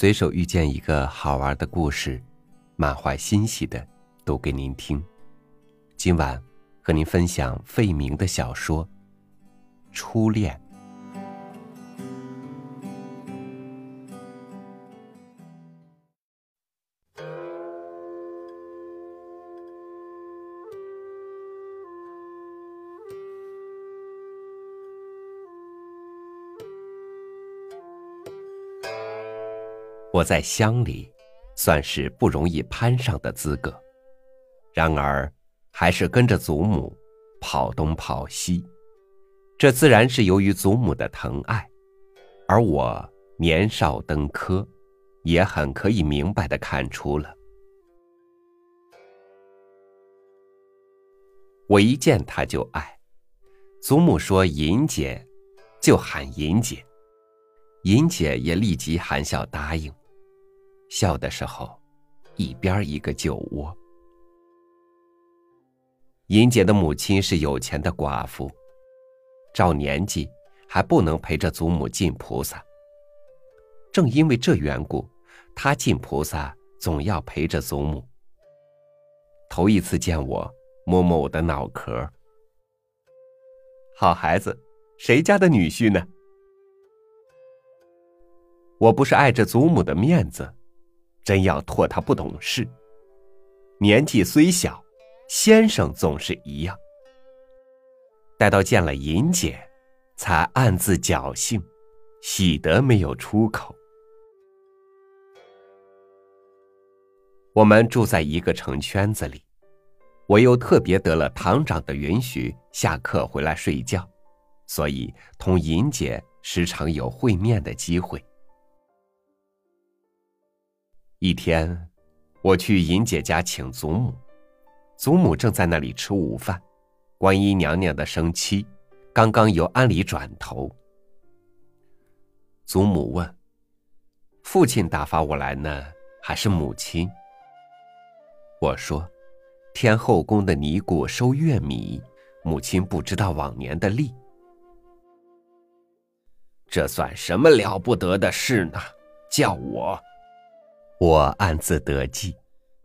随手遇见一个好玩的故事，满怀欣喜的读给您听。今晚和您分享费明的小说《初恋》。我在乡里，算是不容易攀上的资格，然而，还是跟着祖母跑东跑西。这自然是由于祖母的疼爱，而我年少登科，也很可以明白的看出了。我一见他就爱，祖母说“银姐”，就喊“银姐”，银姐也立即含笑答应。笑的时候，一边一个酒窝。银姐的母亲是有钱的寡妇，照年纪还不能陪着祖母进菩萨。正因为这缘故，她进菩萨总要陪着祖母。头一次见我，摸摸我的脑壳。好孩子，谁家的女婿呢？我不是碍着祖母的面子。真要唾他不懂事。年纪虽小，先生总是一样。待到见了银姐，才暗自侥幸，喜得没有出口。我们住在一个城圈子里，我又特别得了堂长的允许，下课回来睡觉，所以同银姐时常有会面的机会。一天，我去银姐家请祖母，祖母正在那里吃午饭。观音娘娘的生妻刚刚由庵里转头。祖母问：“父亲打发我来呢，还是母亲？”我说：“天后宫的尼姑收月米，母亲不知道往年的例。这算什么了不得的事呢？叫我。”我暗自得计，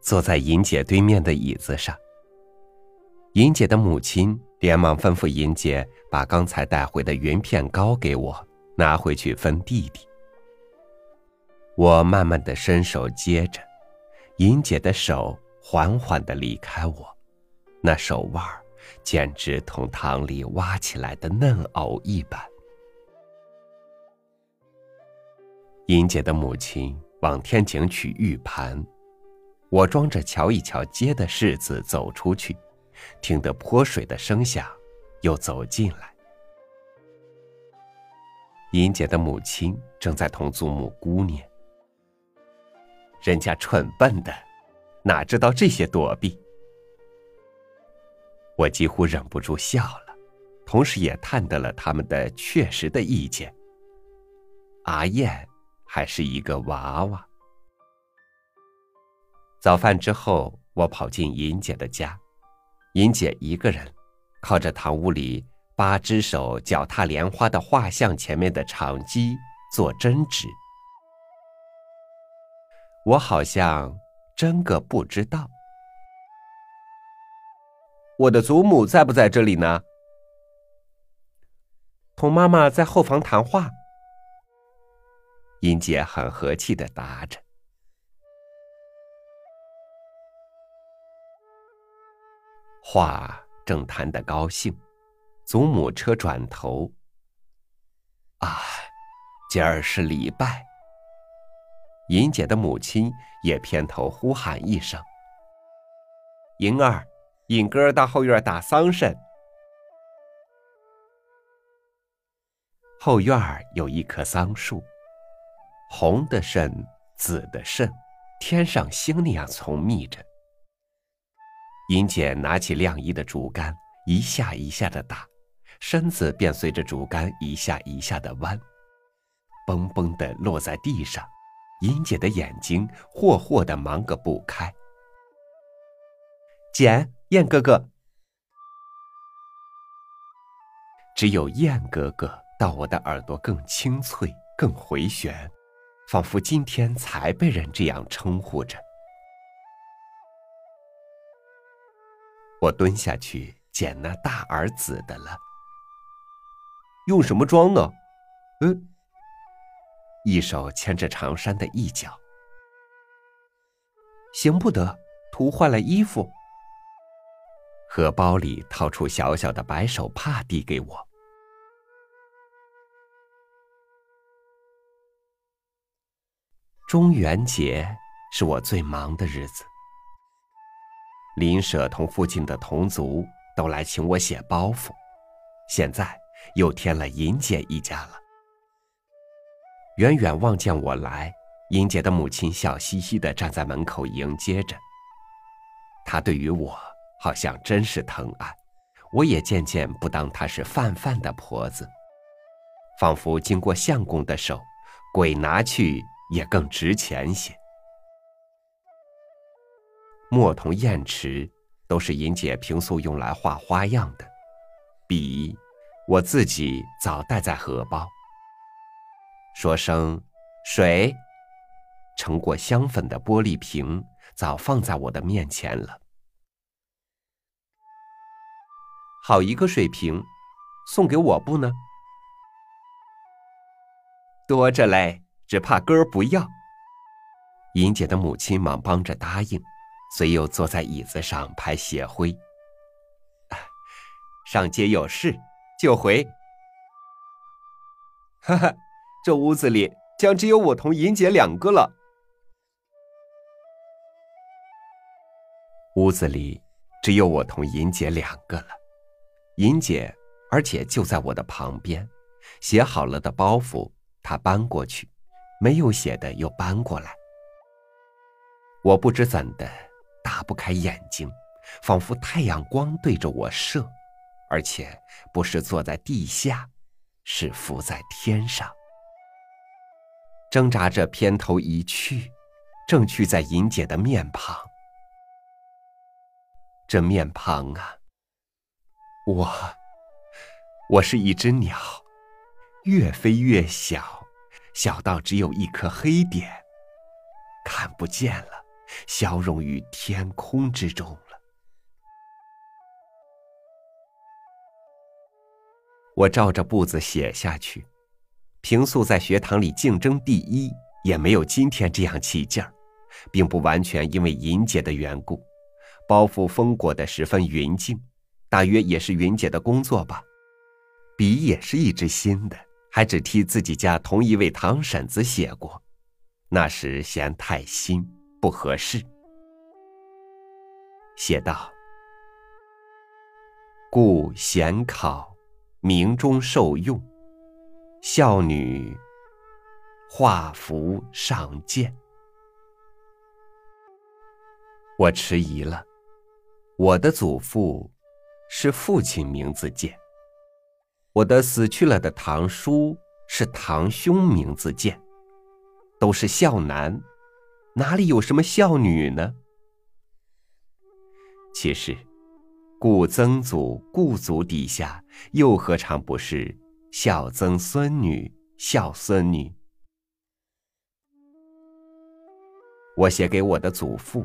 坐在银姐对面的椅子上。银姐的母亲连忙吩咐银姐把刚才带回的云片糕给我拿回去分弟弟。我慢慢的伸手接着，银姐的手缓缓的离开我，那手腕儿简直同塘里挖起来的嫩藕一般。银姐的母亲。往天井取玉盘，我装着瞧一瞧街的柿子走出去，听得泼水的声响，又走进来。银姐的母亲正在同祖母姑念，人家蠢笨的，哪知道这些躲避？我几乎忍不住笑了，同时也探得了他们的确实的意见。阿燕。还是一个娃娃。早饭之后，我跑进银姐的家，银姐一个人靠着堂屋里八只手脚踏莲花的画像前面的长机做针织。我好像真个不知道，我的祖母在不在这里呢？同妈妈在后房谈话。英姐很和气的答着，话正谈得高兴，祖母车转头。啊，今儿是礼拜。银姐的母亲也偏头呼喊一声：“银儿，尹哥到后院打桑葚。”后院有一棵桑树。红的肾，紫的肾，天上星那样丛密着。银姐拿起晾衣的竹竿，一下一下的打，身子便随着竹竿一下一下的弯，嘣嘣的落在地上。银姐的眼睛霍霍的忙个不开。简，燕哥哥，只有燕哥哥到我的耳朵更清脆，更回旋。仿佛今天才被人这样称呼着。我蹲下去捡那大儿子的了。用什么装呢？嗯，一手牵着长衫的一角，行不得，涂坏了衣服。荷包里掏出小小的白手帕递给我。中元节是我最忙的日子，邻舍同附近的同族都来请我写包袱，现在。又添了银姐一家了。远远望见我来，银姐的母亲笑嘻嘻的站在门口迎接着。她对于我好像真是疼爱，我也渐渐不当她是泛泛的婆子，仿佛经过相公的手，鬼拿去也更值钱些。墨同砚池都是银姐平素用来画花样的，笔。我自己早带在荷包，说声“水”，盛过香粉的玻璃瓶早放在我的面前了。好一个水瓶，送给我不呢？多着嘞，只怕哥儿不要。银姐的母亲忙帮着答应，遂又坐在椅子上拍血灰。上街有事。就回，哈哈，这屋子里将只有我同银姐两个了。屋子里只有我同银姐两个了，银姐，而且就在我的旁边，写好了的包袱，她搬过去，没有写的又搬过来。我不知怎的，打不开眼睛，仿佛太阳光对着我射。而且不是坐在地下，是浮在天上，挣扎着偏头一去，正去在银姐的面庞。这面庞啊，我，我是一只鸟，越飞越小，小到只有一颗黑点，看不见了，消融于天空之中了。我照着步子写下去，平素在学堂里竞争第一，也没有今天这样起劲儿，并不完全因为银姐的缘故。包袱封裹的十分匀净，大约也是云姐的工作吧。笔也是一支新的，还只替自己家同一位堂婶子写过，那时嫌太新不合适。写道：“故贤考。”名中受用，孝女画符上见。我迟疑了，我的祖父是父亲名字见，我的死去了的堂叔是堂兄名字建，都是孝男，哪里有什么孝女呢？其实。故曾祖、故祖底下，又何尝不是孝曾孙女、孝孙女？我写给我的祖父，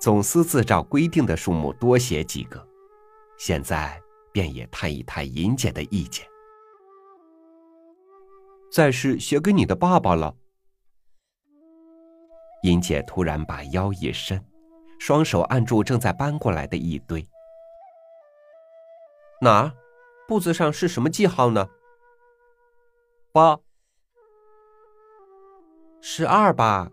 总私自照规定的数目多写几个，现在便也探一探银姐的意见。再是写给你的爸爸了。银姐突然把腰一伸，双手按住正在搬过来的一堆。哪儿？簿子上是什么记号呢？八，十二吧。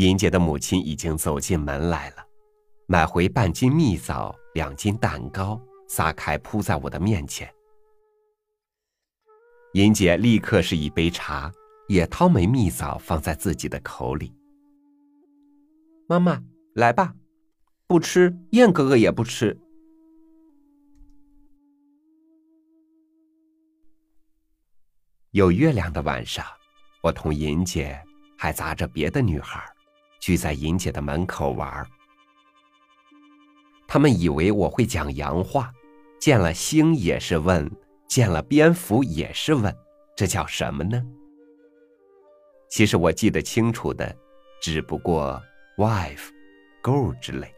银姐的母亲已经走进门来了，买回半斤蜜枣、两斤蛋糕，撒开铺在我的面前。银姐立刻是一杯茶，也掏枚蜜枣放在自己的口里。妈妈。来吧，不吃，燕哥哥也不吃。有月亮的晚上，我同银姐还砸着别的女孩，聚在银姐的门口玩。他们以为我会讲洋话，见了星也是问见了蝙蝠也是问，这叫什么呢？其实我记得清楚的，只不过 wife、girl 之类，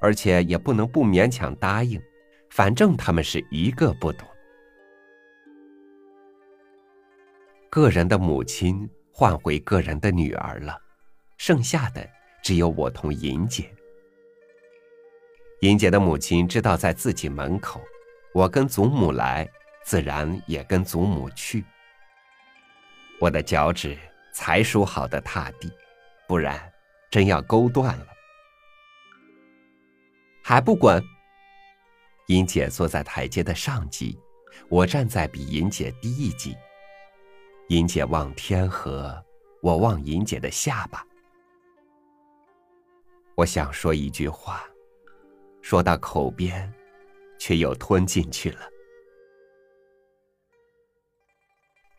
而且也不能不勉强答应，反正他们是一个不懂。个人的母亲换回个人的女儿了，剩下的只有我同银姐。银姐的母亲知道在自己门口，我跟祖母来，自然也跟祖母去。我的脚趾才梳好的踏地，不然真要勾断了。还不滚！银姐坐在台阶的上级，我站在比银姐低一级。银姐望天河，我望银姐的下巴。我想说一句话，说到口边，却又吞进去了。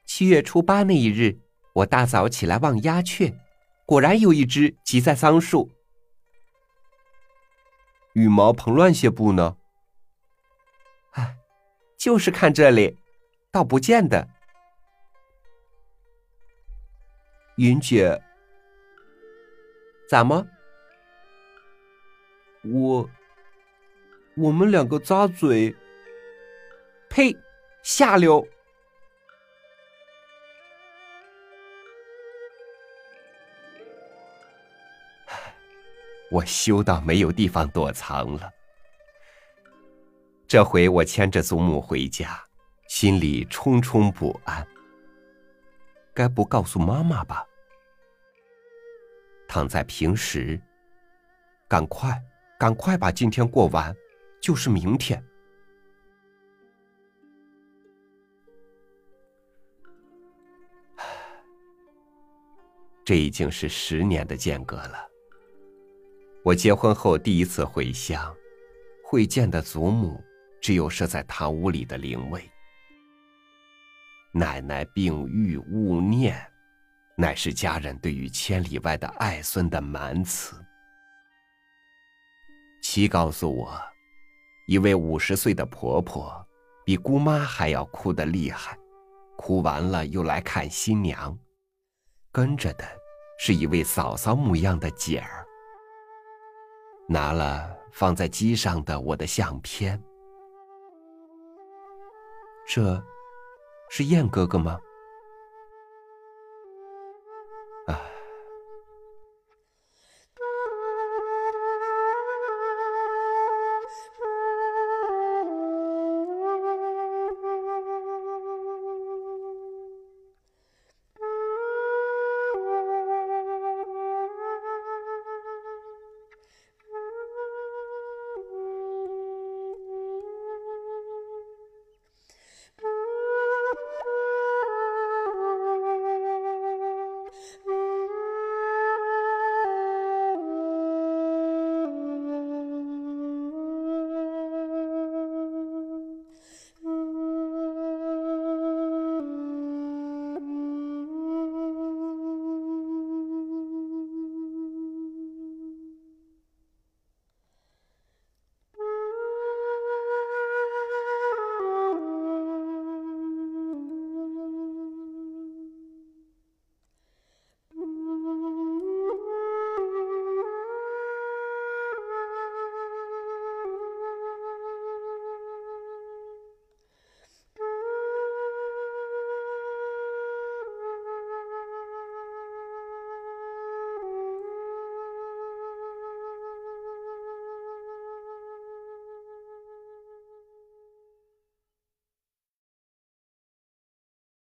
七月初八那一日，我大早起来望鸦雀，果然有一只骑在桑树。羽毛蓬乱些不呢？哎，就是看这里，倒不见得。云姐，怎么？我，我们两个咂嘴。呸！下流！我羞到没有地方躲藏了。这回我牵着祖母回家，心里忡忡不安。该不告诉妈妈吧？躺在平时，赶快，赶快把今天过完，就是明天。这已经是十年的间隔了。我结婚后第一次回乡，会见的祖母，只有设在堂屋里的灵位。奶奶病愈勿念，乃是家人对于千里外的爱孙的满词。七告诉我，一位五十岁的婆婆，比姑妈还要哭得厉害，哭完了又来看新娘，跟着的是一位嫂嫂模样的姐儿，拿了放在机上的我的相片，这。是燕哥哥吗？